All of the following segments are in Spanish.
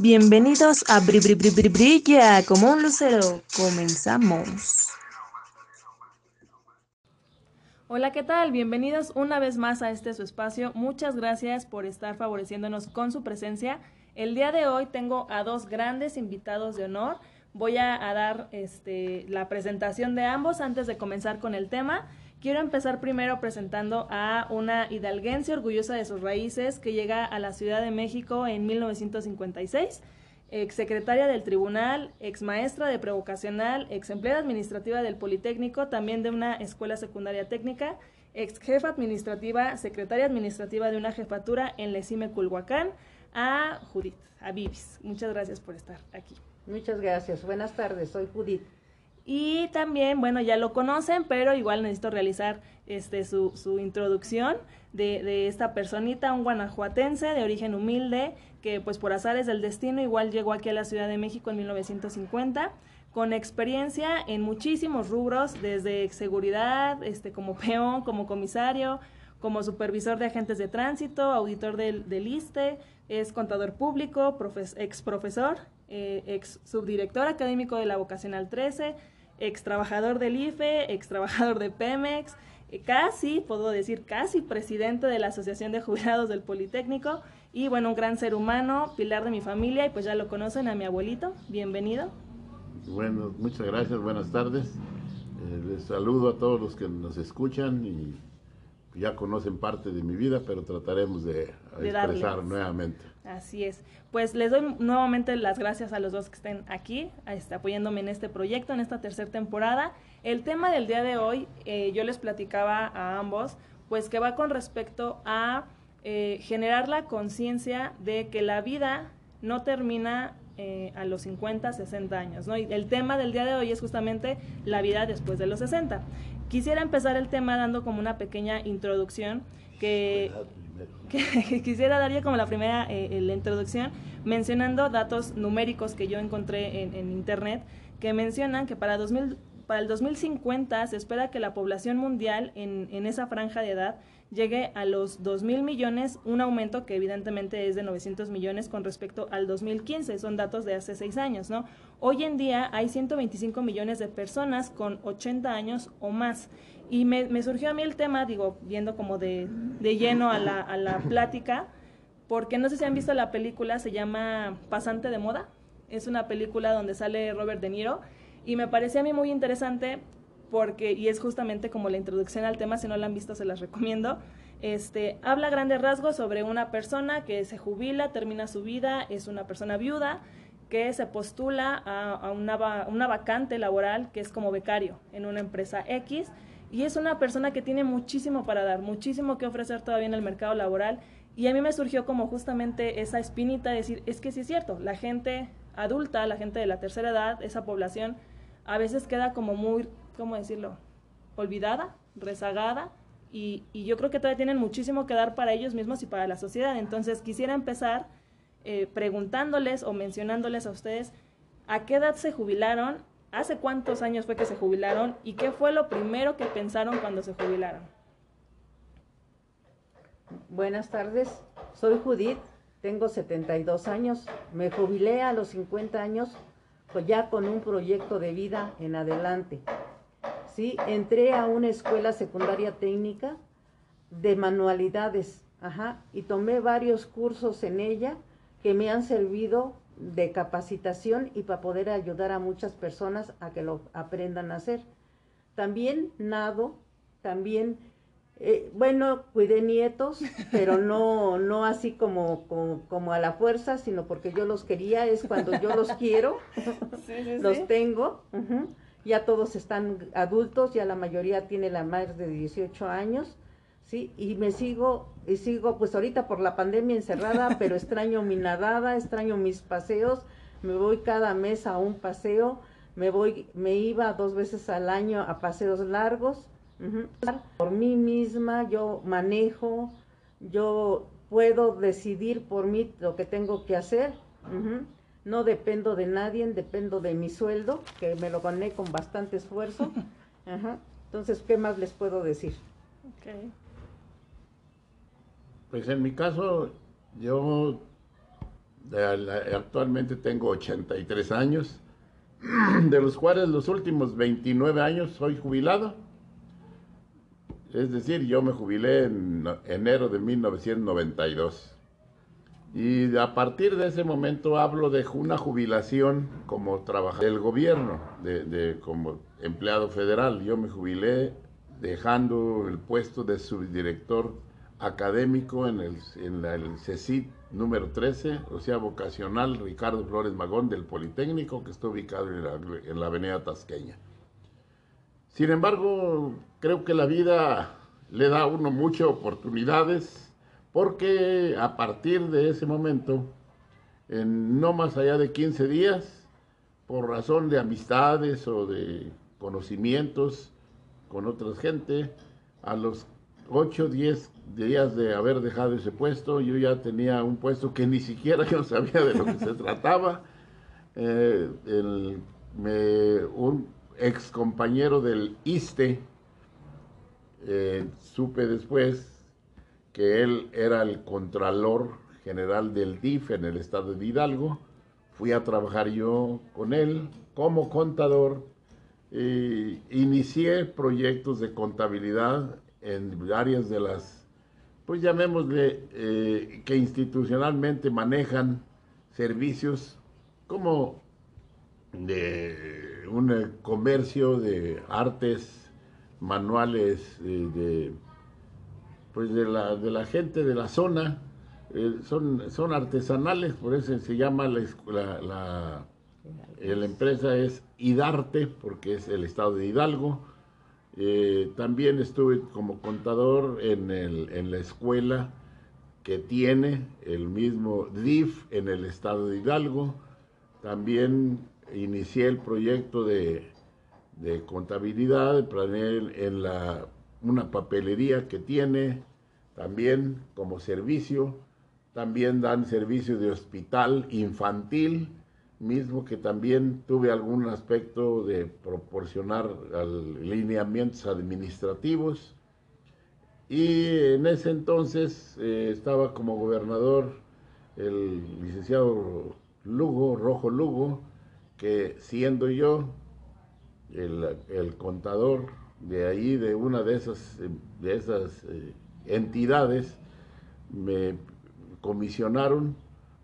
Bienvenidos a Bri Bri Bri Bri Brilla como un lucero. Comenzamos. Hola, ¿qué tal? Bienvenidos una vez más a este su espacio. Muchas gracias por estar favoreciéndonos con su presencia. El día de hoy tengo a dos grandes invitados de honor. Voy a, a dar este, la presentación de ambos antes de comenzar con el tema. Quiero empezar primero presentando a una hidalguense orgullosa de sus raíces que llega a la Ciudad de México en 1956, exsecretaria del Tribunal, ex maestra de prevocacional, ex empleada administrativa del Politécnico, también de una escuela secundaria técnica, ex jefa administrativa, secretaria administrativa de una jefatura en Lecime Culhuacán, a Judith, a Vivis. Muchas gracias por estar aquí. Muchas gracias. Buenas tardes, soy Judith. Y también, bueno, ya lo conocen, pero igual necesito realizar este, su, su introducción de, de, esta personita, un guanajuatense de origen humilde, que pues por azares del destino igual llegó aquí a la Ciudad de México en 1950, con experiencia en muchísimos rubros, desde seguridad, este, como peón, como comisario, como supervisor de agentes de tránsito, auditor del, del ISTE, es contador público, ex profesor, eh, ex subdirector académico de la Vocacional 13, ex trabajador del IFE, ex trabajador de Pemex, eh, casi, puedo decir casi presidente de la Asociación de Jubilados del Politécnico y bueno, un gran ser humano, pilar de mi familia y pues ya lo conocen a mi abuelito, bienvenido. Bueno, muchas gracias, buenas tardes. Eh, les saludo a todos los que nos escuchan y ya conocen parte de mi vida, pero trataremos de, De expresar darles. nuevamente. Así es. Pues les doy nuevamente las gracias a los dos que estén aquí, este, apoyándome en este proyecto, en esta tercera temporada. El tema del día de hoy, eh, yo les platicaba a ambos, pues que va con respecto a eh, generar la conciencia de que la vida no termina eh, a los 50, 60 años, ¿no? Y el tema del día de hoy es justamente la vida después de los 60. Quisiera empezar el tema dando como una pequeña introducción que quisiera dar ya como la primera eh, la introducción mencionando datos numéricos que yo encontré en, internet que mencionan que para 2000 para el 2050 se espera que la población mundial en esa franja de edad llegue a los 2.000 millones, un aumento que evidentemente es de 900 millones con respecto al 2015, son datos de hace seis años, ¿no? Hoy en día hay 125 millones de personas con 80 años o más. Y me, me surgió a mí el tema, digo, viendo como de, de lleno a la, a la plática, porque no sé si han visto la película, se llama Pasante de Moda, es una película donde sale Robert De Niro, y me parecía a mí muy interesante porque, y es justamente como la introducción al tema, si no la han visto se las recomiendo, este, habla a grandes rasgos sobre una persona que se jubila, termina su vida, es una persona viuda, que se postula a, una, una vacante laboral que es como becario en una empresa X, y es una persona que tiene muchísimo para dar, muchísimo que ofrecer todavía en el mercado laboral, y a mí me surgió como justamente esa espinita de decir, es que sí es cierto, la gente adulta, la gente de la tercera edad, esa población, a veces queda como muy, ¿cómo decirlo? Olvidada, rezagada, y, yo creo que todavía tienen muchísimo que dar para ellos mismos y para la sociedad. Entonces quisiera empezar eh, preguntándoles o mencionándoles a ustedes a qué edad se jubilaron, hace cuántos años fue que se jubilaron y qué fue lo primero que pensaron cuando se jubilaron. Buenas tardes, soy Judith, tengo 72 años, me jubilé a los 50 años, pues ya con un proyecto de vida en adelante. Sí, entré a una escuela secundaria técnica de manualidades, ajá, y tomé varios cursos en ella que me han servido de capacitación y para poder ayudar a muchas personas a que lo aprendan a hacer. También nado, también eh, bueno, cuidé nietos, pero no, no así como, como, como a la fuerza, sino porque yo los quería, es cuando yo los quiero, los tengo. Ya todos están adultos, ya la mayoría tiene la más de 18 años, ¿sí? Y me sigo, y sigo, pues ahorita por la pandemia encerrada, pero extraño mi nadada, extraño mis paseos, me voy cada mes a un paseo, me voy, me iba dos veces al año a paseos largos. Por mí misma yo manejo, yo puedo decidir por mí lo que tengo que hacer. No dependo de nadie, dependo de mi sueldo, que me lo gané con bastante esfuerzo. Ajá. Entonces, ¿qué más les puedo decir? Pues en mi caso, yo actualmente tengo 83 años, de los cuales los últimos 29 años soy jubilado. Es decir, yo me jubilé en enero de 1992. Y a partir de ese momento hablo de una jubilación como trabajador del gobierno, de, como empleado federal. Yo me jubilé dejando el puesto de subdirector académico en el, en el CECIT número 13, o sea, vocacional Ricardo Flores Magón del Politécnico, que está ubicado en la, en la avenida Tasqueña. Sin embargo, creo que la vida le da a uno muchas oportunidades porque a partir de ese momento, en no más allá de 15 días, por razón de amistades o de conocimientos con otra gente, a los 8 o 10 días de haber dejado ese puesto, yo ya tenía un puesto que ni siquiera yo sabía de lo que se trataba. Eh, un ex compañero del ISTE, eh, supe después que él era el contralor general del DIF en el estado de Hidalgo. Fui a trabajar yo con él como contador. E inicié proyectos de contabilidad en áreas de las, pues llamémosle, eh, que institucionalmente manejan servicios como de un comercio de artes, manuales eh, de pues de la, de la gente de la zona, eh, son, son artesanales, por eso se llama la, la, la, empresa es Hidarte, porque es el estado de Hidalgo. Eh, también estuve como contador en, el, en la escuela que tiene el mismo DIF en el estado de Hidalgo. También inicié el proyecto de, de contabilidad, planeé en la una papelería que tiene también como servicio. También dan servicio de hospital infantil, mismo que también tuve algún aspecto de proporcionar lineamientos administrativos. Y en ese entonces eh, estaba como gobernador el licenciado Lugo, Rojo Lugo, que siendo yo el, el contador de ahí, de una de esas, de esas eh, entidades, me comisionaron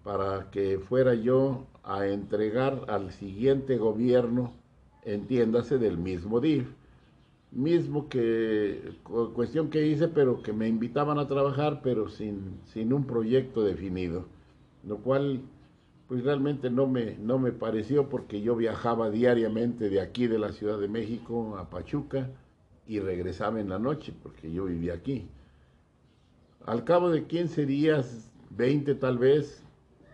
para que fuera yo a entregar al siguiente gobierno, entiéndase, del mismo DIF. Mismo que, cuestión que hice, pero que me invitaban a trabajar, pero sin, sin un proyecto definido. Lo cual, pues realmente no me, no me pareció porque yo viajaba diariamente de aquí de la Ciudad de México a Pachuca y regresaba en la noche, porque yo vivía aquí. Al cabo de 15 días, 20 tal vez,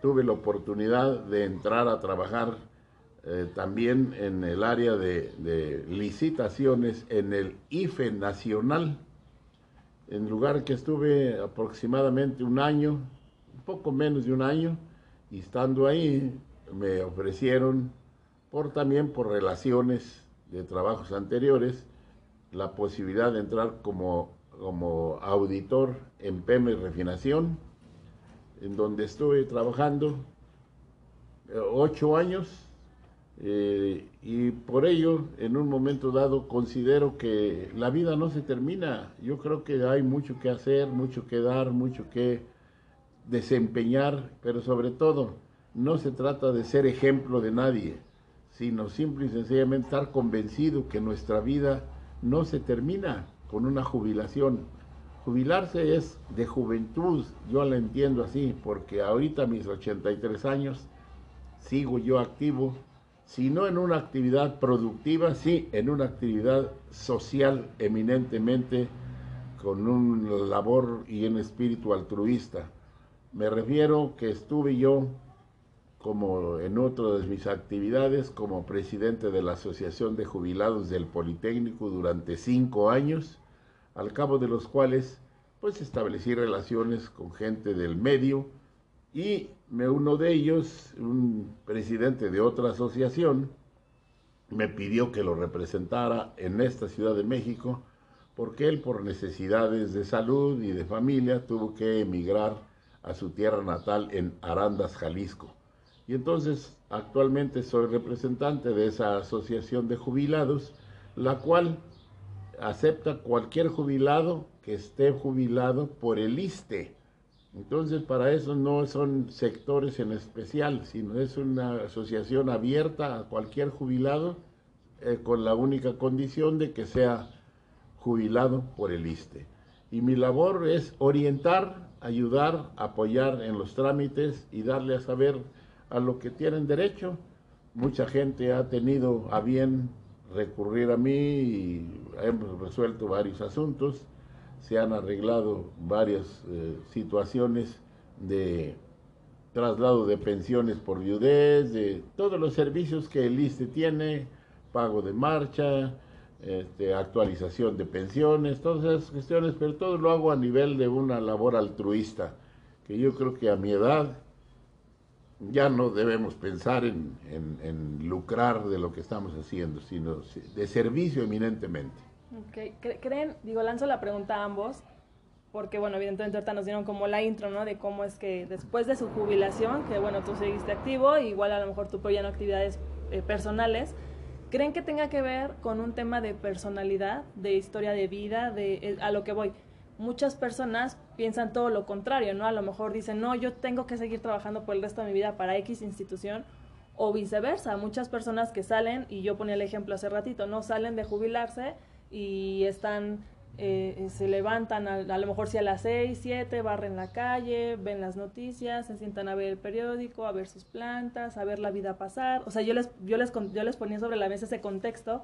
tuve la oportunidad de entrar a trabajar eh, también en el área de, licitaciones en el IFE Nacional, en lugar que estuve aproximadamente un año, un poco menos de un año, y estando ahí me ofrecieron, por también por relaciones de trabajos anteriores, la posibilidad de entrar como, como auditor en PM Refinación, en donde estuve trabajando eh, ocho años eh, y por ello en un momento dado considero que la vida no se termina. Yo creo que hay mucho que hacer, mucho que dar, mucho que desempeñar, pero sobre todo no se trata de ser ejemplo de nadie, sino simple y sencillamente estar convencido que nuestra vida no se termina con una jubilación. Jubilarse es de juventud, yo la entiendo así, porque ahorita a mis 83 años sigo yo activo, si no en una actividad productiva, sí en una actividad social eminentemente con un labor y un espíritu altruista. Me refiero que estuve yo como en otra de mis actividades como presidente de la Asociación de Jubilados del Politécnico durante cinco años, al cabo de los cuales pues establecí relaciones con gente del medio y uno de ellos, un presidente de otra asociación, me pidió que lo representara en esta Ciudad de México porque él por necesidades de salud y de familia tuvo que emigrar a su tierra natal en Arandas, Jalisco. Y entonces actualmente soy representante de esa asociación de jubilados, la cual acepta cualquier jubilado que esté jubilado por el ISTE. Entonces, para eso no son sectores en especial, sino es una asociación abierta a cualquier jubilado eh, con la única condición de que sea jubilado por el ISTE. Y mi labor es orientar, ayudar, apoyar en los trámites y darle a saber a lo que tienen derecho. Mucha gente ha tenido a bien recurrir a mí y hemos resuelto varios asuntos, se han arreglado varias eh, situaciones de traslado de pensiones por viudez, de todos los servicios que el ISTE tiene, pago de marcha, este, actualización de pensiones, todas esas cuestiones, pero todo lo hago a nivel de una labor altruista, que yo creo que a mi edad ya no debemos pensar en, lucrar de lo que estamos haciendo, sino de servicio eminentemente. ¿Creen, digo, lanzo la pregunta a ambos, porque bueno, evidentemente ahorita nos dieron como la intro, ¿no? De cómo es que después de su jubilación, que bueno, tú seguiste activo, igual a lo mejor tú apoyan actividades eh, personales, ¿creen que tenga que ver con un tema de personalidad, de historia de vida, de eh, a lo que voy? muchas personas piensan todo lo contrario, ¿no? A lo mejor dicen, no, yo tengo que seguir trabajando por el resto de mi vida para X institución, o viceversa. Muchas personas que salen, y yo ponía el ejemplo hace ratito, ¿no? Salen de jubilarse y están, eh, se levantan a, lo mejor si a las 6, 7, barren la calle, ven las noticias, se sientan a ver el periódico, a ver sus plantas, a ver la vida pasar. O sea, yo les, yo les, yo les ponía sobre la mesa ese contexto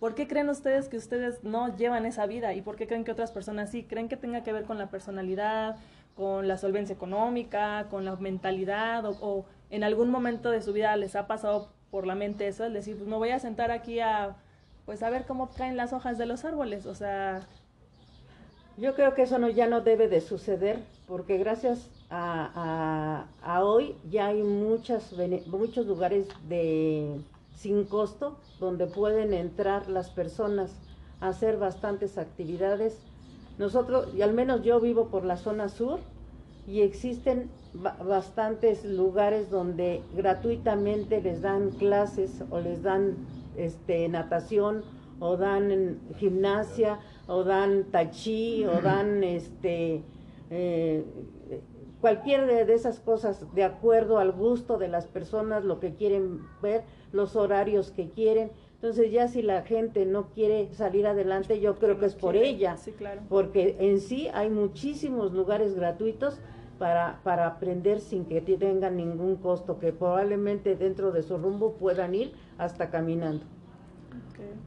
¿Por qué creen ustedes que ustedes no llevan esa vida y por qué creen que otras personas sí? ¿Creen que tenga que ver con la personalidad, con la solvencia económica, con la mentalidad o, en algún momento de su vida les ha pasado por la mente eso, es decir, pues me voy a sentar aquí a pues a ver cómo caen las hojas de los árboles, o sea, yo creo que eso ya no debe de suceder porque gracias a, a hoy ya hay muchas muchos lugares de sin costo, donde pueden entrar las personas a hacer bastantes actividades. Nosotros, y al menos yo vivo por la zona sur, y existen bastantes lugares donde gratuitamente les dan clases o les dan este, natación o dan gimnasia o dan tai chi o dan este eh, cualquier de, esas cosas de acuerdo al gusto de las personas lo que quieren ver los horarios que quieren. Entonces ya si la gente no quiere salir adelante, yo creo que es por ella, porque en sí hay muchísimos lugares gratuitos para, para aprender sin que tengan ningún costo, que probablemente dentro de su rumbo puedan ir hasta caminando.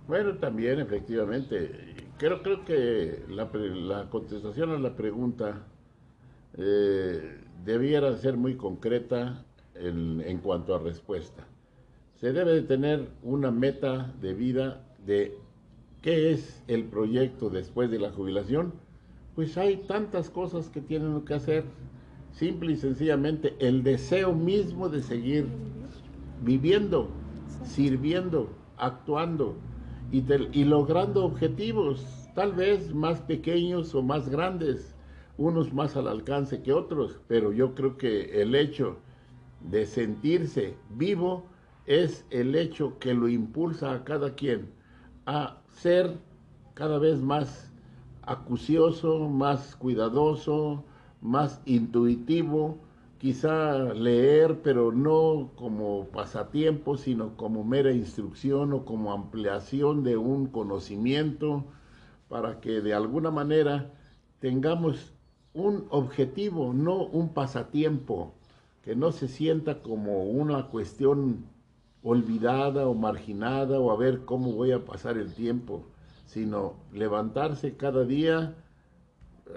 Bueno, también efectivamente, creo, creo que la, la contestación a la pregunta eh, debiera ser muy concreta en, en cuanto a respuesta se debe de tener una meta de vida de qué es el proyecto después de la jubilación. Pues hay tantas cosas que tienen que hacer. Simple y sencillamente el deseo mismo de seguir viviendo, sirviendo, actuando y, y logrando objetivos, tal vez más pequeños o más grandes, unos más al alcance que otros, pero yo creo que el hecho de sentirse vivo es el hecho que lo impulsa a cada quien a ser cada vez más acucioso, más cuidadoso, más intuitivo, quizá leer, pero no como pasatiempo, sino como mera instrucción o como ampliación de un conocimiento, para que de alguna manera tengamos un objetivo, no un pasatiempo, que no se sienta como una cuestión olvidada o marginada o a ver cómo voy a pasar el tiempo, sino levantarse cada día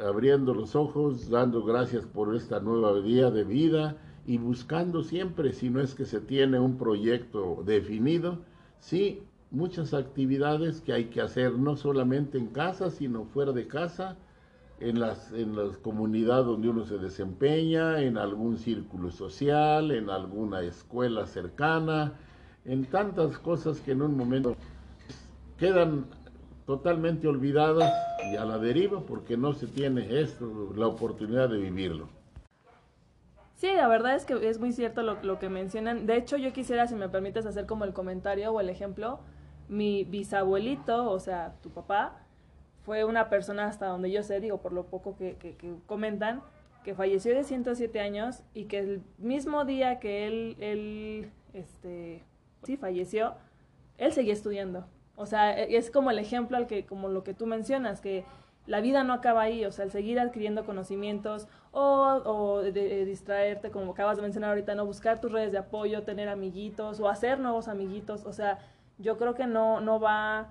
abriendo los ojos, dando gracias por esta nueva día de vida y buscando siempre, si no es que se tiene un proyecto definido, sí, muchas actividades que hay que hacer, no solamente en casa, sino fuera de casa, en las, en las comunidades donde uno se desempeña, en algún círculo social, en alguna escuela cercana, en tantas cosas que en un momento quedan totalmente olvidadas y a la deriva porque no se tiene esto, la oportunidad de vivirlo. Sí, la verdad es que es muy cierto lo, que mencionan. De hecho, yo quisiera, si me permites, hacer como el comentario o el ejemplo. Mi bisabuelito, o sea, tu papá, fue una persona hasta donde yo sé, digo, por lo poco que comentan, que falleció de 107 años y que el mismo día que él, él este, sí, falleció, él seguía estudiando. O sea, e, es como el ejemplo al que, como lo que tú mencionas, que la vida no acaba ahí, o sea, el seguir adquiriendo conocimientos o, de, distraerte, como acabas de mencionar ahorita, no buscar tus redes de apoyo, tener amiguitos o hacer nuevos amiguitos, o sea, yo creo que no, no va,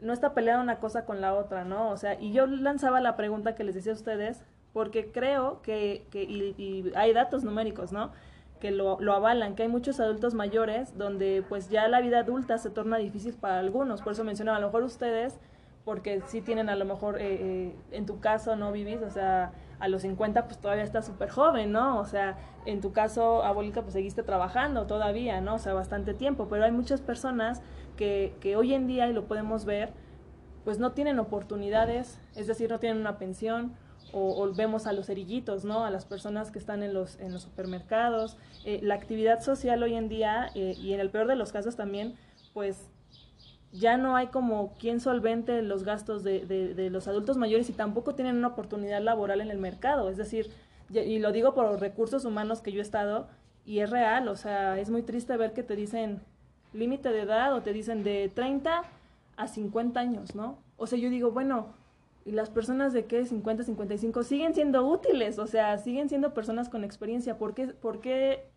no está peleada una cosa con la otra, ¿no? O sea, y yo lanzaba la pregunta que les decía a ustedes, porque creo que, que y hay datos numéricos, ¿no? Que lo, avalan, que hay muchos adultos mayores donde pues ya la vida adulta se torna difícil para algunos, por eso mencionaba, a lo mejor ustedes, porque sí tienen a lo mejor, eh, eh, en tu caso no vivís, o sea, a los 50 pues todavía estás súper joven, ¿no? O sea, en tu caso, abuelita, pues seguiste trabajando todavía, ¿no? O sea, bastante tiempo, pero hay muchas personas que, que hoy en día, y lo podemos ver, pues no tienen oportunidades, es decir, no tienen una pensión, o, vemos a los cerillitos, ¿no? A las personas que están en los, en los supermercados. Eh, la actividad social hoy en día, eh, y en el peor de los casos también, pues ya no hay como quien solvente los gastos de, de, los adultos mayores y tampoco tienen una oportunidad laboral en el mercado. Es decir, y lo digo por recursos humanos que yo he estado, y es real, o sea, es muy triste ver que te dicen límite de edad o te dicen de 30 a 50 años, ¿no? O sea, yo digo, bueno, y las personas de que 50, 55 siguen siendo útiles, o sea, siguen siendo personas con experiencia. ¿Por qué, por qué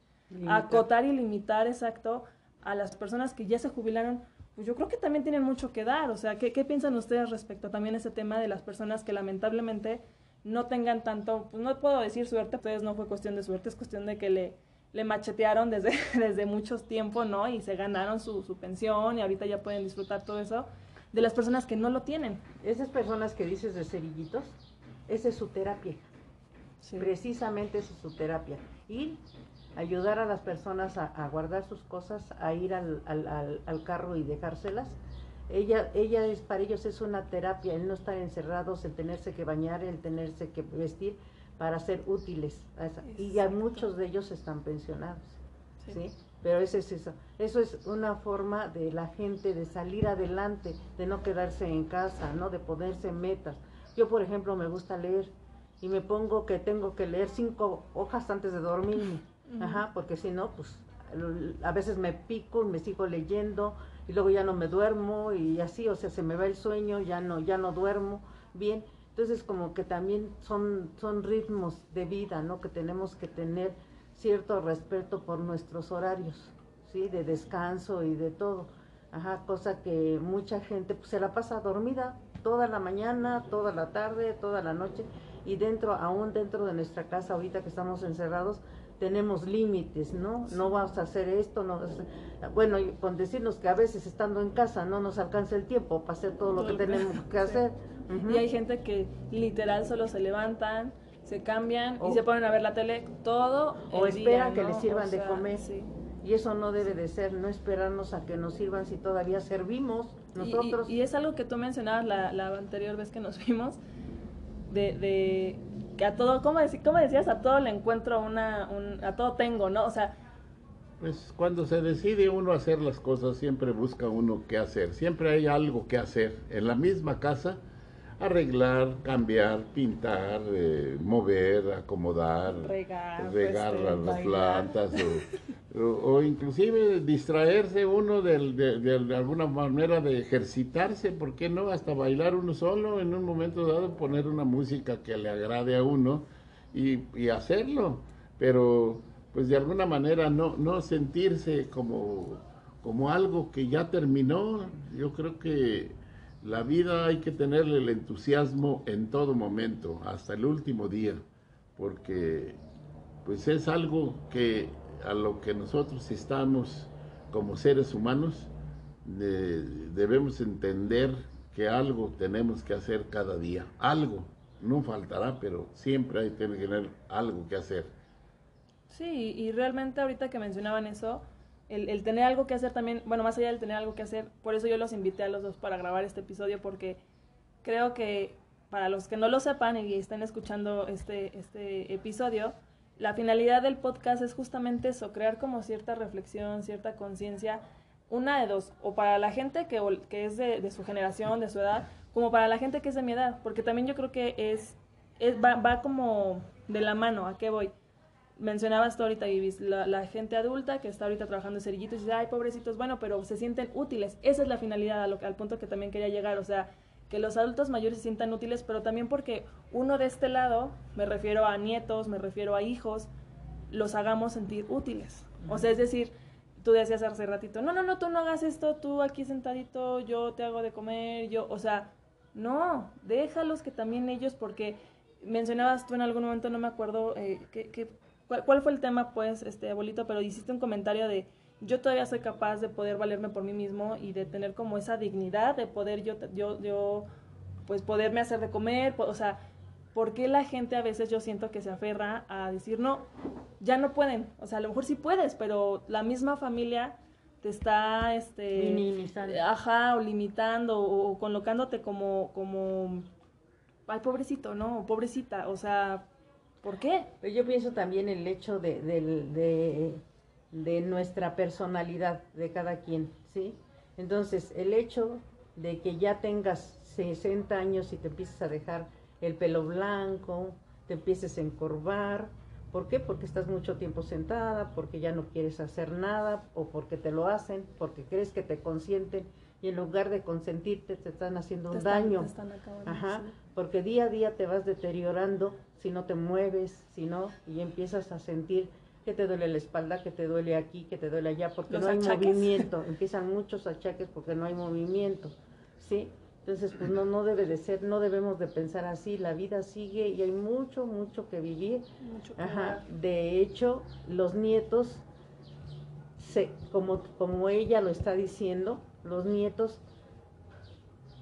acotar y limitar exacto a las personas que ya se jubilaron? Pues yo creo que también tienen mucho que dar, o sea, ¿qué, qué piensan ustedes respecto también a ese tema de las personas que lamentablemente no tengan tanto, pues no puedo decir suerte, ustedes no fue cuestión de suerte, es cuestión de que le, le machetearon desde, desde mucho tiempo, ¿no? Y se ganaron su, su pensión y ahorita ya pueden disfrutar todo eso de las personas que no lo tienen. Esas personas que dices de cerillitos, esa es su terapia. Sí. Precisamente esa es su terapia. Y ayudar a las personas a, a guardar sus cosas, a ir al, al, al, al, carro y dejárselas. Ella, ella es, para ellos es una terapia, el no estar encerrados, el tenerse que bañar, el tenerse que vestir para ser útiles. Y ya muchos de ellos están pensionados. ¿sí? ¿sí? Pero eso es eso. Eso es una forma de la gente de salir adelante, de no quedarse en casa, ¿no? De ponerse metas. Yo, por ejemplo, me gusta leer y me pongo que tengo que leer cinco hojas antes de dormirme. Ajá, porque si no, pues a veces me pico y me sigo leyendo y luego ya no me duermo y así, o sea, se me va el sueño, ya no ya no duermo bien. Entonces, como que también son son ritmos de vida, ¿no? Que tenemos que tener cierto respeto por nuestros horarios, ¿sí? De descanso y de todo. Ajá, cosa que mucha gente pues, se la pasa dormida toda la mañana, toda la tarde, toda la noche y dentro, aún dentro de nuestra casa ahorita que estamos encerrados, tenemos límites, ¿no? No vamos a hacer esto, no bueno, con decirnos que a veces estando en casa no nos alcanza el tiempo para hacer todo lo que tenemos que hacer. Uh -huh. Y hay gente que literal solo se levantan, se cambian o, y se ponen a ver la tele todo o esperan día, que ¿no? les sirvan o sea, de comer. sí. y eso no debe de ser no esperarnos a que nos sirvan si todavía servimos nosotros y, y, y es algo que tú mencionabas la, la, anterior vez que nos vimos de, de que a todo ¿cómo, dec ¿cómo, decías a todo le encuentro una un, a todo tengo no o sea pues cuando se decide uno hacer las cosas siempre busca uno qué hacer. Siempre hay algo que hacer en la misma casa arreglar, cambiar, pintar, eh, mover, acomodar, regar, regar pues, las, plantas o, o, o, inclusive distraerse uno de, de, de, alguna manera de ejercitarse, ¿por qué no? Hasta bailar uno solo en un momento dado, poner una música que le agrade a uno y, y hacerlo, pero pues de alguna manera no, no sentirse como, como algo que ya terminó, yo creo que la vida hay que tenerle el entusiasmo en todo momento, hasta el último día, porque pues es algo que a lo que nosotros estamos como seres humanos de, debemos entender que algo tenemos que hacer cada día, algo, no faltará, pero siempre hay que tener algo que hacer. Sí, y realmente ahorita que mencionaban eso, el, el, tener algo que hacer también, bueno, más allá del tener algo que hacer, por eso yo los invité a los dos para grabar este episodio, porque creo que para los que no lo sepan y estén escuchando este, este episodio, la finalidad del podcast es justamente eso, crear como cierta reflexión, cierta conciencia, una de dos, o para la gente que, que es de, su generación, de su edad, como para la gente que es de mi edad, porque también yo creo que es, es va, va como de la mano, ¿a qué voy? Mencionabas tú ahorita, Ibis, la, gente adulta que está ahorita trabajando en cerillitos y dice, ay, pobrecitos, bueno, pero se sienten útiles. Esa es la finalidad, al punto que también quería llegar, o sea, que los adultos mayores se sientan útiles, pero también porque uno de este lado, me refiero a nietos, me refiero a hijos, los hagamos sentir útiles. O sea, es decir, tú decías hace ratito, no, no, no, tú no hagas esto, tú aquí sentadito, yo te hago de comer, yo, o sea, no, déjalos que también ellos, porque mencionabas tú en algún momento, no me acuerdo, eh, que ¿Cuál, fue el tema, pues, este, abuelito? Pero hiciste un comentario de yo todavía soy capaz de poder valerme por mí mismo y de tener como esa dignidad de poder yo, yo, yo, pues, poderme hacer de comer, o sea, ¿por qué la gente a veces yo siento que se aferra a decir, no, ya no pueden? O sea, a lo mejor sí puedes, pero la misma familia te está, este, ajá, o limitando, o, colocándote como, como, ay, pobrecito, ¿no? O pobrecita, o sea, ¿Por qué? Yo pienso también el hecho de, de, nuestra personalidad de cada quien, ¿sí? Entonces, el hecho de que ya tengas 60 años y te empieces a dejar el pelo blanco, te empieces a encorvar, ¿por qué? Porque estás mucho tiempo sentada, porque ya no quieres hacer nada, o porque te lo hacen, porque crees que te consienten y en lugar de consentirte te están haciendo un daño. Ajá, porque día a día te vas deteriorando si no te mueves, si no, y empiezas a sentir que te duele la espalda, que te duele aquí, que te duele allá, porque no hay movimiento. Empiezan muchos achaques porque no hay movimiento, ¿sí? Entonces, pues no, no debe de ser, no debemos de pensar así, la vida sigue y hay mucho, mucho que vivir. Ajá. De hecho, los nietos, se, como, como ella lo está diciendo, los nietos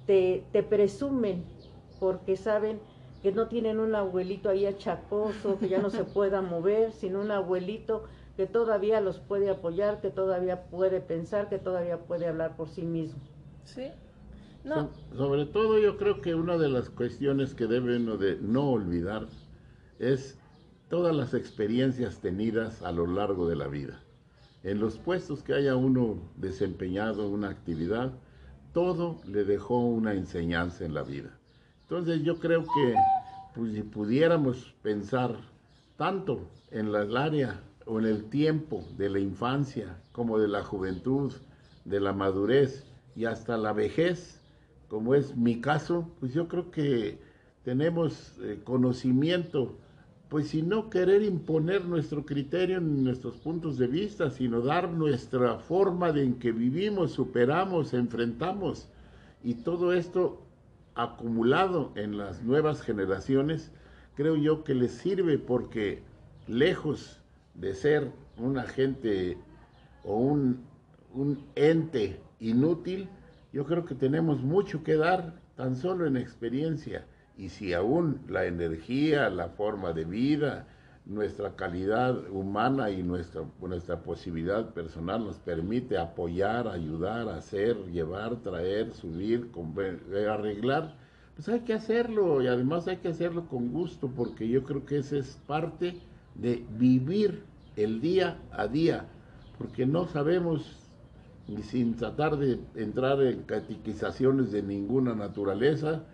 te, te presumen porque saben que no tienen un abuelito ahí achacoso, que ya no se pueda mover, sino un abuelito que todavía los puede apoyar, que todavía puede pensar, que todavía puede hablar por sí mismo. Sí. No. sobre todo yo creo que una de las cuestiones que deben de no olvidar es todas las experiencias tenidas a lo largo de la vida en los puestos que haya uno desempeñado una actividad, todo le dejó una enseñanza en la vida. Entonces yo creo que pues, si pudiéramos pensar tanto en el área o en el tiempo de la infancia como de la juventud, de la madurez y hasta la vejez, como es mi caso, pues yo creo que tenemos eh, conocimiento pues si no querer imponer nuestro criterio en nuestros puntos de vista, sino dar nuestra forma de en que vivimos, superamos, enfrentamos. Y todo esto acumulado en las nuevas generaciones, creo yo que les sirve porque lejos de ser un agente o un, un ente inútil, yo creo que tenemos mucho que dar tan solo en experiencia. Y si aún la energía, la forma de vida, nuestra calidad humana y nuestra, nuestra posibilidad personal nos permite apoyar, ayudar, hacer, llevar, traer, subir, arreglar, pues hay que hacerlo y además hay que hacerlo con gusto porque yo creo que esa es parte de vivir el día a día, porque no sabemos, y sin tratar de entrar en catequizaciones de ninguna naturaleza,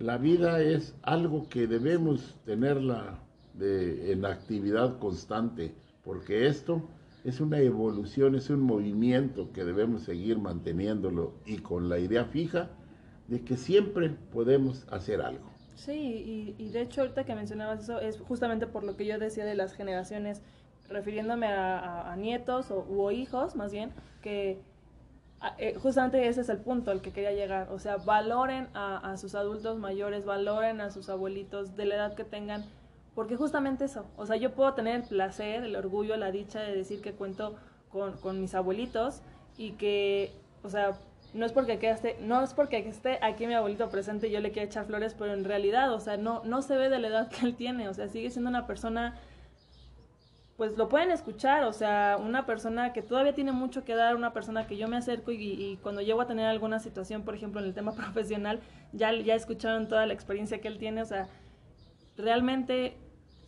la vida es algo que debemos tenerla en actividad constante, porque esto es una evolución, es un movimiento que debemos seguir manteniéndolo y con la idea fija de que siempre podemos hacer algo. Sí, y, de hecho ahorita que mencionabas eso es justamente por lo que yo decía de las generaciones, refiriéndome a, nietos o, o hijos más bien, que eh, justamente ese es el punto al que quería llegar. O sea, valoren a, sus adultos mayores, valoren a sus abuelitos de la edad que tengan, porque justamente eso. O sea, yo puedo tener el placer, el orgullo, la dicha de decir que cuento con, mis abuelitos y que, o sea, no es porque esté, no es porque esté aquí mi abuelito presente y yo le quiera echar flores, pero en realidad, o sea, no, no se ve de la edad que él tiene. O sea, sigue siendo una persona pues lo pueden escuchar, o sea, una persona que todavía tiene mucho que dar, una persona que yo me acerco y, cuando llego a tener alguna situación, por ejemplo, en el tema profesional, ya, ya escucharon toda la experiencia que él tiene, o sea, realmente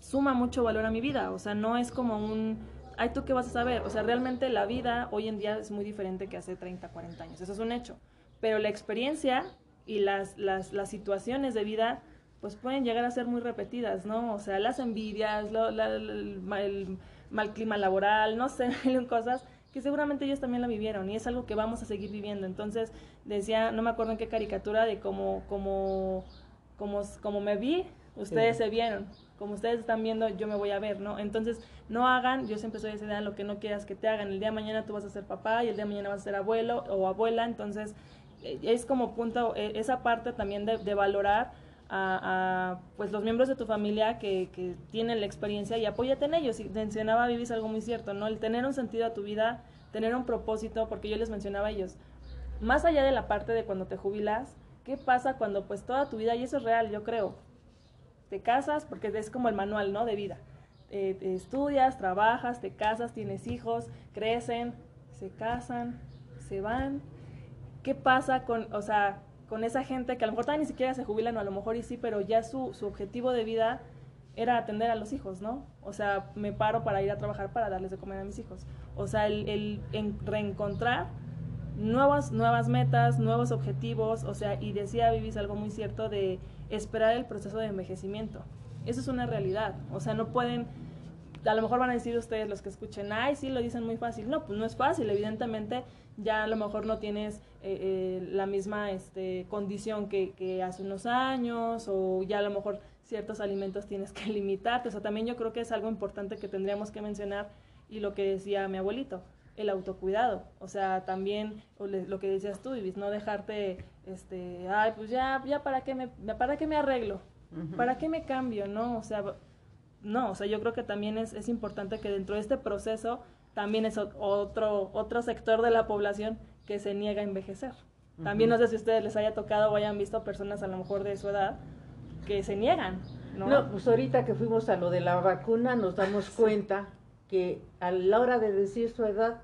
suma mucho valor a mi vida, o sea, no es como un, ay, ¿tú qué vas a saber? O sea, realmente la vida hoy en día es muy diferente que hace 30, 40 años, eso es un hecho, pero la experiencia y las, las, las situaciones de vida pues pueden llegar a ser muy repetidas, ¿no? O sea, las envidias, lo, el, mal clima laboral, no sé, cosas que seguramente ellos también la vivieron y es algo que vamos a seguir viviendo. Entonces, decía, no me acuerdo en qué caricatura de cómo, cómo, cómo, cómo me vi, ustedes se vieron. Como ustedes están viendo, yo me voy a ver, ¿no? Entonces, no hagan, yo siempre soy esa idea, lo que no quieras que te hagan. El día de mañana tú vas a ser papá y el día de mañana vas a ser abuelo o abuela. Entonces, eh, es como punto, eh, esa parte también de, de valorar a, pues los miembros de tu familia que, que, tienen la experiencia y apóyate en ellos. Y mencionaba Vivis algo muy cierto, ¿no? El tener un sentido a tu vida, tener un propósito, porque yo les mencionaba a ellos, más allá de la parte de cuando te jubilas, ¿qué pasa cuando pues toda tu vida, y eso es real, yo creo, te casas, porque es como el manual, ¿no? De vida. Eh, estudias, trabajas, te casas, tienes hijos, crecen, se casan, se van. ¿Qué pasa con, o sea, con esa gente que a lo mejor ni siquiera se jubilan o a lo mejor y sí, pero ya su, su objetivo de vida era atender a los hijos, ¿no? O sea, me paro para ir a trabajar para darles de comer a mis hijos. O sea, el, el reencontrar nuevas, nuevas metas, nuevos objetivos, o sea, y decía Vivis algo muy cierto de esperar el proceso de envejecimiento. Eso es una realidad, o sea, no pueden, a lo mejor van a decir ustedes los que escuchen, ay, sí, lo dicen muy fácil. No, pues no es fácil, evidentemente ya a lo mejor no tienes eh, eh, la misma este, condición que, que, hace unos años o ya a lo mejor ciertos alimentos tienes que limitarte. O sea, también yo creo que es algo importante que tendríamos que mencionar y lo que decía mi abuelito, el autocuidado. O sea, también lo que decías tú, Ibis, no dejarte, este, ay, pues ya, ya para qué me, para qué me arreglo, para qué me cambio, ¿no? O sea, no, o sea, yo creo que también es, es importante que dentro de este proceso también es otro, otro sector de la población que se niega a envejecer. También no sé si a ustedes les haya tocado o hayan visto personas a lo mejor de su edad que se niegan. No, no pues ahorita que fuimos a lo de la vacuna nos damos cuenta que a la hora de decir su edad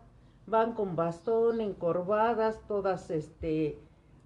van con bastón, encorvadas, todas este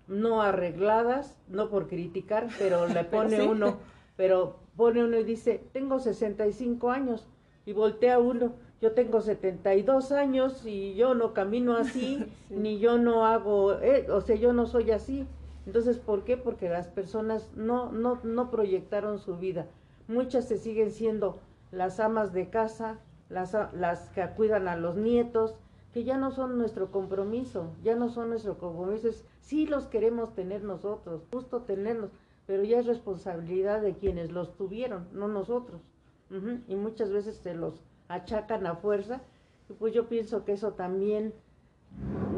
no arregladas, no por criticar, pero le pone uno, pero pone uno y dice, tengo 65 años, y voltea uno, yo tengo 72 años y yo no camino así, ni yo no hago, eh, o sea, yo no soy así. Entonces, ¿por qué? Porque las personas no, no, no proyectaron su vida. Muchas se siguen siendo las amas de casa, las, las que cuidan a los nietos, que ya no son nuestro compromiso, ya no son nuestro compromiso. sí los queremos tener nosotros, justo tenerlos, pero ya es responsabilidad de quienes los tuvieron, no nosotros. Y muchas veces se los achacan a fuerza, pues yo pienso que eso también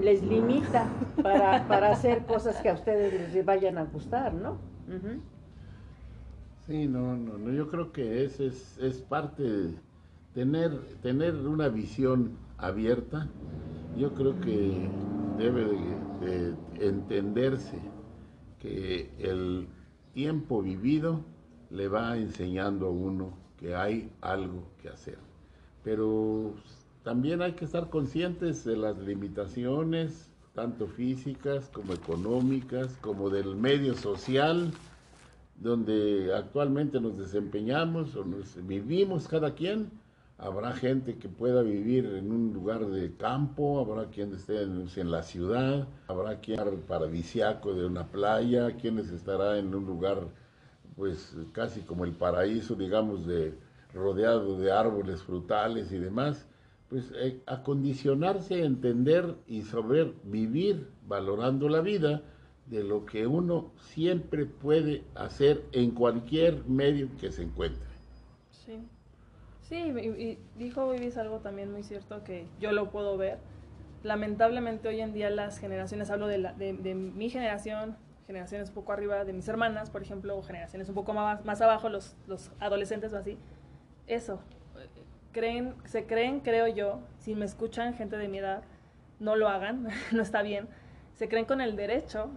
les limita para, para hacer cosas que a ustedes les vayan a gustar, ¿no? Sí, no, no, no, yo creo que es, es, es parte de tener, tener una visión abierta, yo creo que debe de entenderse que el tiempo vivido le va enseñando a uno que hay algo que hacer pero también hay que estar conscientes de las limitaciones, tanto físicas como económicas, como del medio social donde actualmente nos desempeñamos o nos vivimos cada quien. Habrá gente que pueda vivir en un lugar de campo, habrá quien esté en, la ciudad, habrá quien paradisiaco de una playa, quienes estará en un lugar pues casi como el paraíso, digamos, de, rodeado de árboles frutales y demás, pues eh, acondicionarse, entender y saber vivir valorando la vida de lo que uno siempre puede hacer en cualquier medio que se encuentre. Sí, sí, y, dijo Vivis algo también muy cierto que yo lo puedo ver. Lamentablemente hoy en día las generaciones, hablo de, la, de, mi generación, generaciones un poco arriba de mis hermanas, por ejemplo, o generaciones un poco más, más abajo, los, los adolescentes o así, eso, creen, se creen, creo yo, si me escuchan gente de mi edad, no lo hagan, no está bien, se creen con el derecho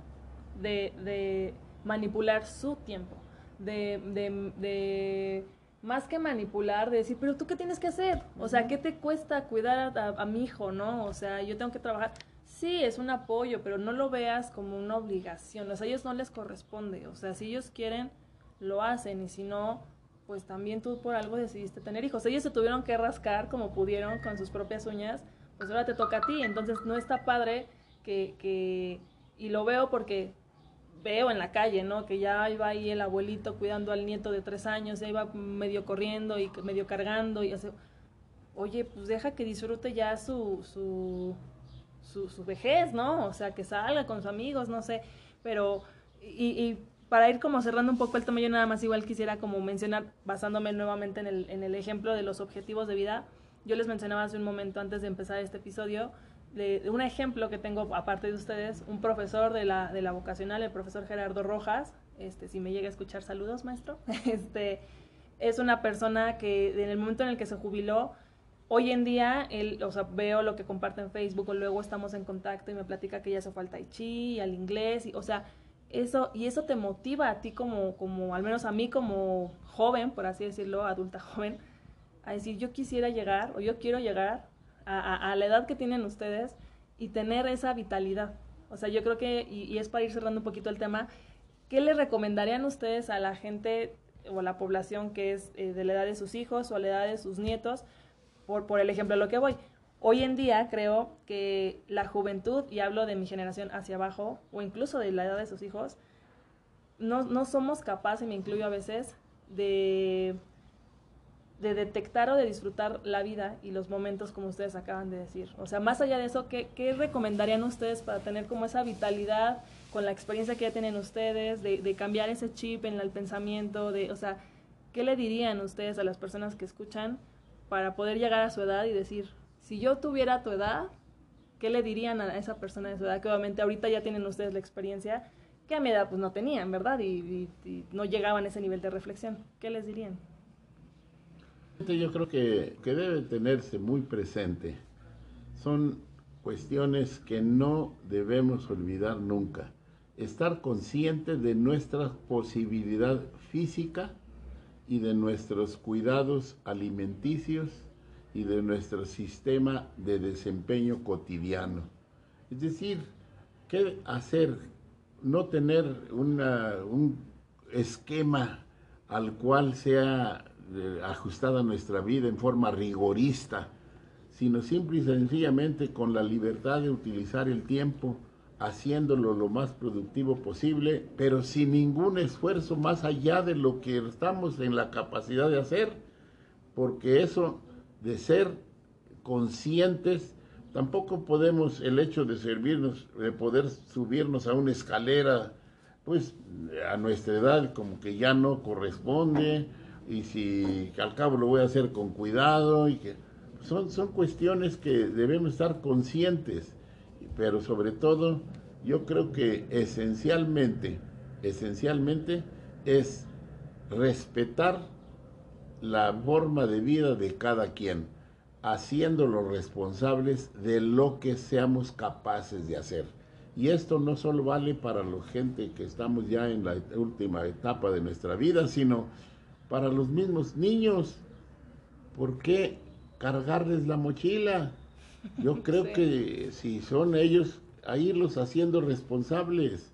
de, de manipular su tiempo, de, de, de, más que manipular, de decir, pero tú qué tienes que hacer, o sea, ¿qué te cuesta cuidar a, a, mi hijo, no? O sea, yo tengo que trabajar. Sí, es un apoyo, pero no lo veas como una obligación, o sea, a ellos no les corresponde, o sea, si ellos quieren, lo hacen, y si no, pues también tú por algo decidiste tener hijos. Ellos se tuvieron que rascar como pudieron con sus propias uñas, pues ahora te toca a ti. Entonces no está padre que, que y lo veo porque veo en la calle, ¿no? Que ya iba ahí el abuelito cuidando al nieto de tres años, ya iba medio corriendo y medio cargando y hace, oye, pues deja que disfrute ya su, su, su, vejez, ¿no? O sea, que salga con sus amigos, no sé, pero, y, y para ir como cerrando un poco el tema, yo nada más igual quisiera como mencionar, basándome nuevamente en el, en el ejemplo de los objetivos de vida, yo les mencionaba hace un momento antes de empezar este episodio, un ejemplo que tengo aparte de ustedes, un profesor de la, de la vocacional, el profesor Gerardo Rojas, este, si me llega a escuchar saludos, maestro, este, es una persona que en el momento en el que se jubiló, hoy en día, él, o sea, veo lo que comparte en Facebook, luego estamos en contacto y me platica que ya se fue al chi, al inglés, y, o sea, eso, y eso te motiva a ti como, como, al menos a mí como joven, por así decirlo, adulta joven, a decir, yo quisiera llegar, o yo quiero llegar a, la edad que tienen ustedes y tener esa vitalidad. O sea, yo creo que, y, y, es para ir cerrando un poquito el tema, ¿qué le recomendarían ustedes a la gente o a la población que es eh, de la edad de sus hijos o a la edad de sus nietos? Por, por el ejemplo a lo que voy. Hoy en día creo que la juventud, y hablo de mi generación hacia abajo, o incluso de la edad de sus hijos, no, no somos capaces, y me incluyo a veces, de, de detectar o de disfrutar la vida y los momentos como ustedes acaban de decir. O sea, más allá de eso, ¿qué, qué recomendarían ustedes para tener como esa vitalidad con la experiencia que ya tienen ustedes, de, de cambiar ese chip en el pensamiento, de, o sea, ¿qué le dirían ustedes a las personas que escuchan para poder llegar a su edad y decir, si yo tuviera tu edad, ¿qué le dirían a esa persona de su edad? Que obviamente ahorita ya tienen ustedes la experiencia que a mi edad pues no tenían, ¿verdad? Y, y, no llegaban a ese nivel de reflexión. ¿Qué les dirían? Yo creo que, que debe tenerse muy presente. Son cuestiones que no debemos olvidar nunca. Estar conscientes de nuestra posibilidad física y de nuestros cuidados alimenticios y de nuestro sistema de desempeño cotidiano. Es decir, ¿qué hacer? No tener una, un esquema al cual sea ajustada nuestra vida en forma rigorista, sino simple y sencillamente con la libertad de utilizar el tiempo haciéndolo lo más productivo posible, pero sin ningún esfuerzo más allá de lo que estamos en la capacidad de hacer, porque eso de ser conscientes, tampoco podemos el hecho de servirnos, de poder subirnos a una escalera, pues a nuestra edad como que ya no corresponde, y si al cabo lo voy a hacer con cuidado, y que son, son cuestiones que debemos estar conscientes, pero sobre todo yo creo que esencialmente, esencialmente es respetar la forma de vida de cada quien, haciéndolos responsables de lo que seamos capaces de hacer. Y esto no solo vale para la gente que estamos ya en la última etapa de nuestra vida, sino para los mismos niños. ¿Por qué cargarles la mochila? Yo creo sí. que si son ellos, a irlos haciendo responsables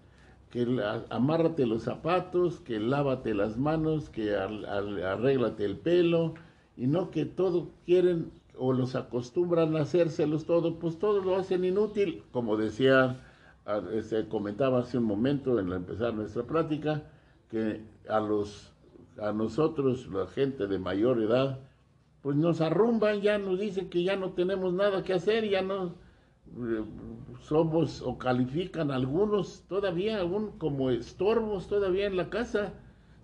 que amárrate los zapatos, que lávate las manos, que arréglate el pelo, y no que todo quieren o los acostumbran a hacérselos todo, pues todo lo hacen inútil, como decía, se este, comentaba hace un momento en empezar nuestra plática, que a los a nosotros, la gente de mayor edad, pues nos arrumban, ya nos dicen que ya no tenemos nada que hacer, ya no somos o califican algunos todavía aún como estorbos todavía en la casa,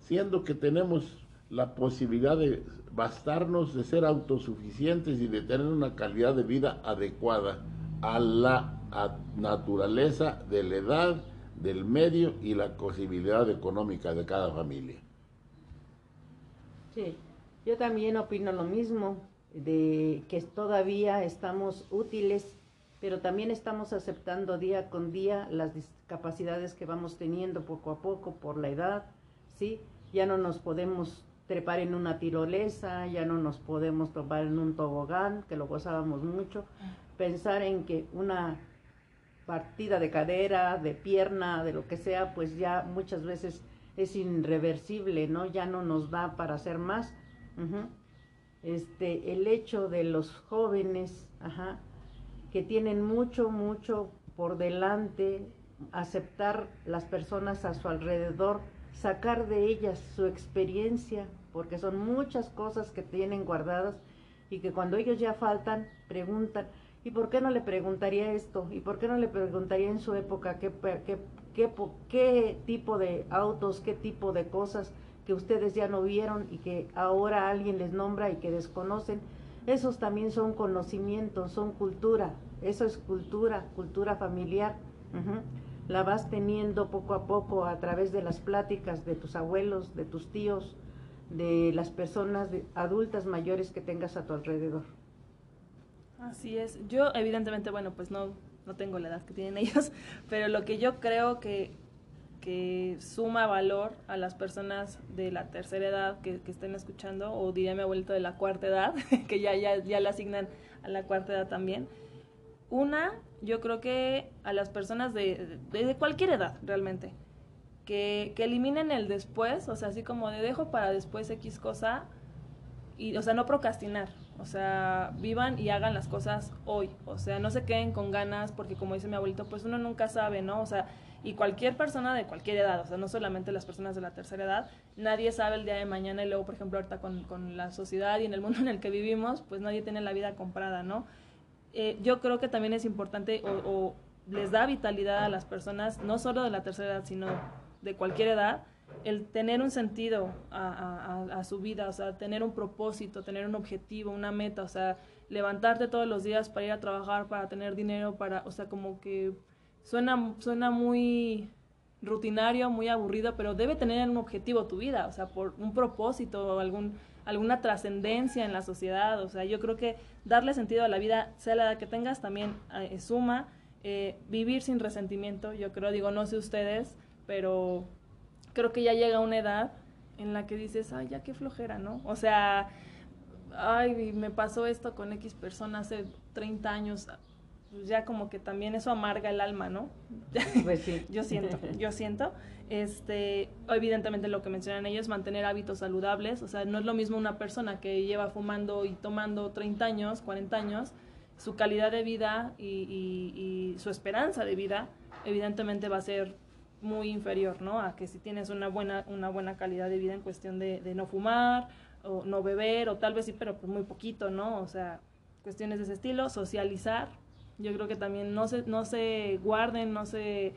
siendo que tenemos la posibilidad de bastarnos, de ser autosuficientes y de tener una calidad de vida adecuada a la naturaleza de la edad, del medio y la posibilidad económica de cada familia. Sí, yo también opino lo mismo, de que todavía estamos útiles pero también estamos aceptando día con día las discapacidades que vamos teniendo poco a poco por la edad, ¿sí? Ya no nos podemos trepar en una tirolesa, ya no nos podemos topar en un tobogán, que lo gozábamos mucho. Pensar en que una partida de cadera, de pierna, de lo que sea, pues ya muchas veces es irreversible, ¿no? Ya no nos da para hacer más. Este, el hecho de los jóvenes, ajá, que tienen mucho, mucho por delante, aceptar las personas a su alrededor, sacar de ellas su experiencia, porque son muchas cosas que tienen guardadas y que cuando ellos ya faltan, preguntan, ¿y por qué no le preguntaría esto? ¿Y por qué no le preguntaría en su época qué, qué, qué, qué tipo de autos, qué tipo de cosas que ustedes ya no vieron y que ahora alguien les nombra y que desconocen? Esos también son conocimientos, son cultura, eso es cultura, cultura familiar. La vas teniendo poco a poco a través de las pláticas de tus abuelos, de tus tíos, de las personas de- adultas mayores que tengas a tu alrededor. Así es. Yo, evidentemente, bueno, pues no, no tengo la edad que tienen ellos, pero lo que yo creo que, que suma valor a las personas de la tercera edad que, que estén escuchando, o diría mi abuelito de la cuarta edad, que ya, ya, ya asignan a la cuarta edad también. Una, yo creo que a las personas de, de, de cualquier edad, realmente, que, que eliminen el después, o sea, así como de dejo para después X cosa, y, o sea, no procrastinar, o sea, vivan y hagan las cosas hoy, o sea, no se queden con ganas, porque como dice mi abuelito, pues uno nunca sabe, ¿no? O sea, y cualquier persona de cualquier edad, o sea, no solamente las personas de la tercera edad, nadie sabe el día de mañana y luego, por ejemplo, ahorita con, con la sociedad y en el mundo en el que vivimos, pues nadie tiene la vida comprada, ¿no? Eh, yo creo que también es importante o, o les da vitalidad a las personas, no solo de la tercera edad, sino de cualquier edad, el tener un sentido a, su vida, o sea, tener un propósito, tener un objetivo, una meta, o sea, levantarte todos los días para ir a trabajar, para tener dinero, para, o sea, como que suena, suena muy rutinario, muy aburrido, pero debe tener un objetivo tu vida, o sea, por un propósito, algún, alguna trascendencia en la sociedad, o sea, yo creo que darle sentido a la vida, sea la edad que tengas, también eh, suma, eh, vivir sin resentimiento, yo creo, digo, no sé ustedes, pero creo que ya llega una edad en la que dices, ay, ya qué flojera, ¿no? O sea, ay, me pasó esto con X persona hace 30 años, pues ya como que también eso amarga el alma, ¿no? Pues sí. yo siento, yo siento. Este, evidentemente lo que mencionan ellos, mantener hábitos saludables, o sea, no es lo mismo una persona que lleva fumando y tomando 30 años, 40 años, su calidad de vida y, y- y su esperanza de vida, evidentemente va a ser muy inferior, ¿no? A que si tienes una buena, una buena calidad de vida en cuestión de, de no fumar, o no beber, o tal vez sí, pero pues muy poquito, ¿no? O sea, cuestiones de ese estilo, socializar, yo creo que también no se, no se guarden, no se,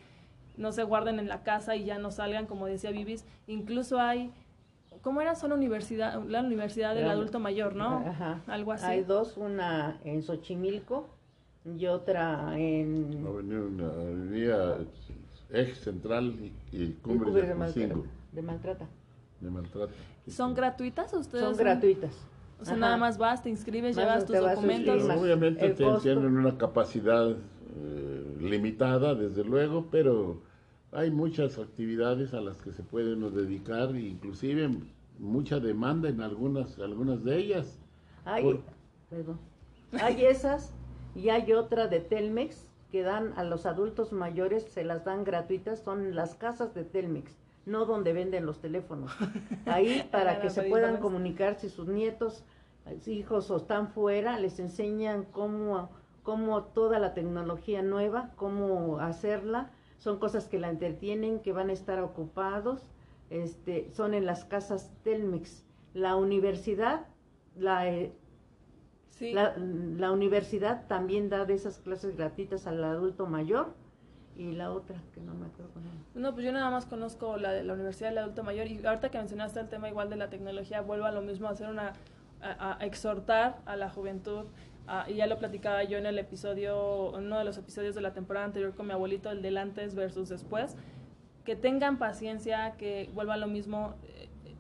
no se guarden en la casa y ya no salgan, como decía Vivis, incluso hay, ¿cómo era? Son universidad, la universidad del La- adulto mayor, ¿no? Ajá. Algo así. Hay dos, una en Xochimilco y otra en Avenida, una avenida eje central y, y cumbre Cumbre de de Maltrata. Apancingo, De maltrata. de maltrato. ¿Son gratuitas o ustedes? Son gratuitas. O sea, Ajá. nada más vas, te inscribes, Vas, llevas tus documentos. Obviamente te- costo. tienen una capacidad eh, limitada, desde luego, pero hay muchas actividades a las que se puede uno dedicar, inclusive mucha demanda en algunas, algunas de ellas. Hay, Por- perdón. Hay esas y hay otra de Telmex que dan a los adultos mayores, se las dan gratuitas, son las casas de Telmex, no donde venden los teléfonos. Ahí para que se puedan comunicar si sus nietos, sus hijos o están fuera, les enseñan cómo, cómo toda la tecnología nueva, cómo hacerla. Son cosas que la entretienen, que van a estar ocupados. Este, son en las casas Telmex. La universidad, la, eh, Sí. la, la universidad también da de esas clases gratuitas al adulto mayor y la otra que no me acuerdo con él. No, pues yo nada más conozco la de la Universidad del Adulto Mayor y ahorita que mencionaste el tema igual de la tecnología, vuelvo a lo mismo, a hacer una, a, a exhortar a la juventud, y ya lo platicaba yo en el episodio, uno de los episodios de la temporada anterior con mi abuelito, el del antes versus después, que tengan paciencia, que vuelva a lo mismo,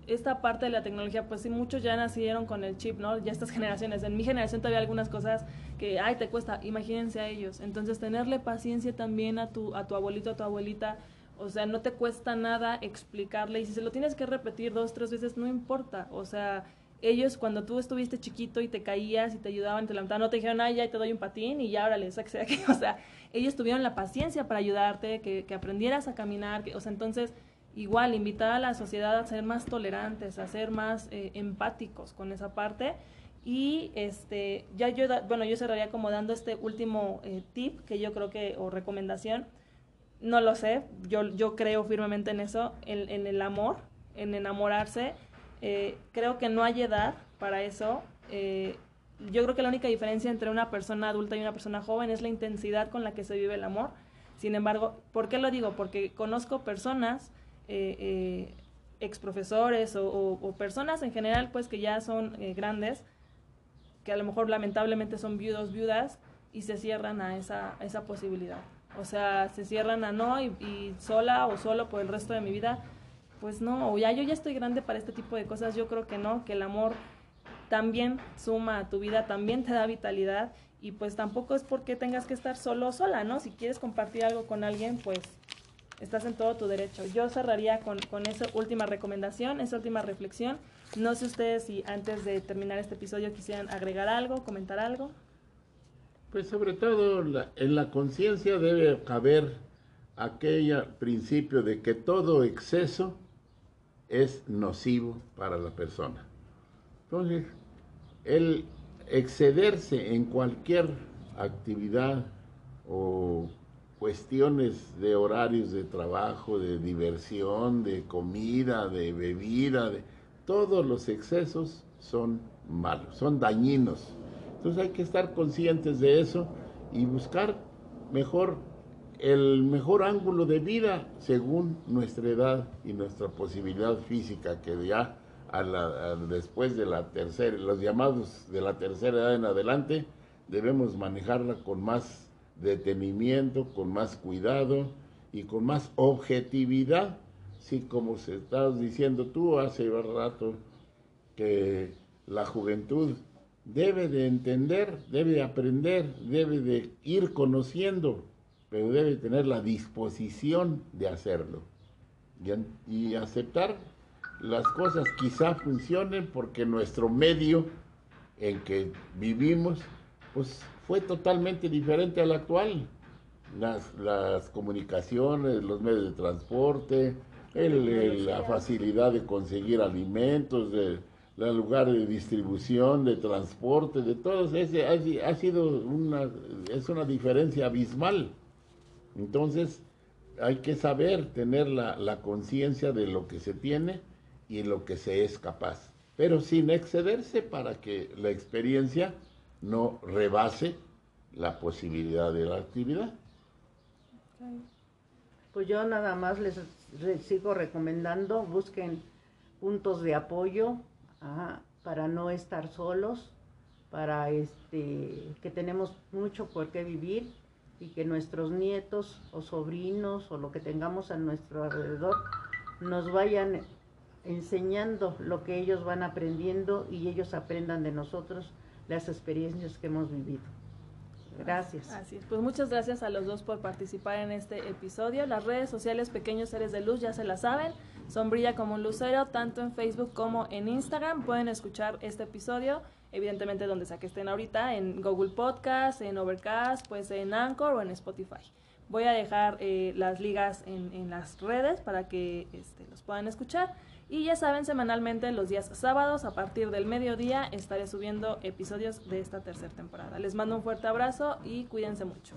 esta parte de la tecnología, pues sí, muchos ya nacieron con el chip, ¿no? Ya estas generaciones. En mi generación todavía algunas cosas que, ay, te cuesta, imagínense a ellos. Entonces, tenerle paciencia también a tu, a tu abuelito, a tu abuelita, o sea, no te cuesta nada explicarle. Y si se lo tienes que repetir dos, tres veces, no importa. O sea, ellos cuando tú estuviste chiquito y te caías y te ayudaban, te levantaban, no te dijeron, ay, ya te doy un patín y ya, órale, sáquese de aquí. O sea, ellos tuvieron la paciencia para ayudarte, que, que aprendieras a caminar. Que, o sea, entonces igual invitar a la sociedad a ser más tolerantes, a ser más eh, empáticos con esa parte. Y este, ya yo, bueno, yo cerraría como dando este último eh, tip que yo creo que, o recomendación, no lo sé, yo, yo creo firmemente en eso, en, en el amor, en enamorarse. Eh, creo que no hay edad para eso. yo creo que la única diferencia entre una persona adulta y una persona joven es la intensidad con la que se vive el amor. Sin embargo, ¿por qué lo digo? Porque conozco personas eh, eh, exprofesores o, personas en general, pues que ya son eh, grandes, que a lo mejor lamentablemente son viudos, viudas, y se cierran a esa, esa posibilidad. O sea, se cierran a no y, sola o solo por el resto de mi vida, pues no, o ya yo ya estoy grande para este tipo de cosas, yo creo que no, que el amor también suma a tu vida, también te da vitalidad y pues tampoco es porque tengas que estar solo o sola, ¿no? Si quieres compartir algo con alguien, pues estás en todo tu derecho. Yo cerraría con, esa última recomendación, esa última reflexión. No sé ustedes si antes de terminar este episodio quisieran agregar algo, comentar algo. Pues sobre todo en la conciencia debe caber aquel principio de que todo exceso es nocivo para la persona. Entonces, el excederse en cualquier actividad o cuestiones de horarios de trabajo, de diversión, de comida, de bebida, de todos los excesos son malos, son dañinos. Entonces hay que estar conscientes de eso y buscar mejor el mejor ángulo de vida según nuestra edad y nuestra posibilidad física que ya después de la tercera, los llamados de la tercera edad en adelante, debemos manejarla con más detenimiento, con más cuidado y con más objetividad. Sí, como se estás diciendo tú hace rato, que la juventud debe de entender, debe de aprender, debe de ir conociendo, pero debe tener la disposición de hacerlo y, y aceptar las cosas quizá funcionen porque nuestro medio en que vivimos, pues fue totalmente diferente al actual. Las, las comunicaciones, los medios de transporte, el, la facilidad de conseguir alimentos, de, el lugar de distribución, de transporte, de todo ese ha, ha, sido una, es una diferencia abismal. Entonces, hay que saber tener la, la conciencia de lo que se tiene y lo que se es capaz, pero sin excederse para que la experiencia no rebase la posibilidad de la actividad. Pues yo nada más les, sigo recomendando, busquen puntos de apoyo para no estar solos, para este que tenemos mucho por qué vivir y que nuestros nietos o sobrinos o lo que tengamos a nuestro alrededor nos vayan enseñando lo que ellos van aprendiendo y ellos aprendan de nosotros las experiencias que hemos vivido. Gracias. Así Pues muchas gracias a los dos por participar en este episodio. Las redes sociales Pequeños Seres de Luz ya se las saben. Son Brilla como un lucero, tanto en Facebook como en Instagram. Pueden escuchar este episodio, evidentemente donde sea que estén ahorita, en Google Podcast, en Overcast, pues en Anchor o en Spotify. Voy a dejar eh, las ligas en, en, las redes para que este, los puedan escuchar. Y ya saben, semanalmente los días sábados a partir del mediodía estaré subiendo episodios de esta tercera temporada. Les mando un fuerte abrazo y cuídense mucho.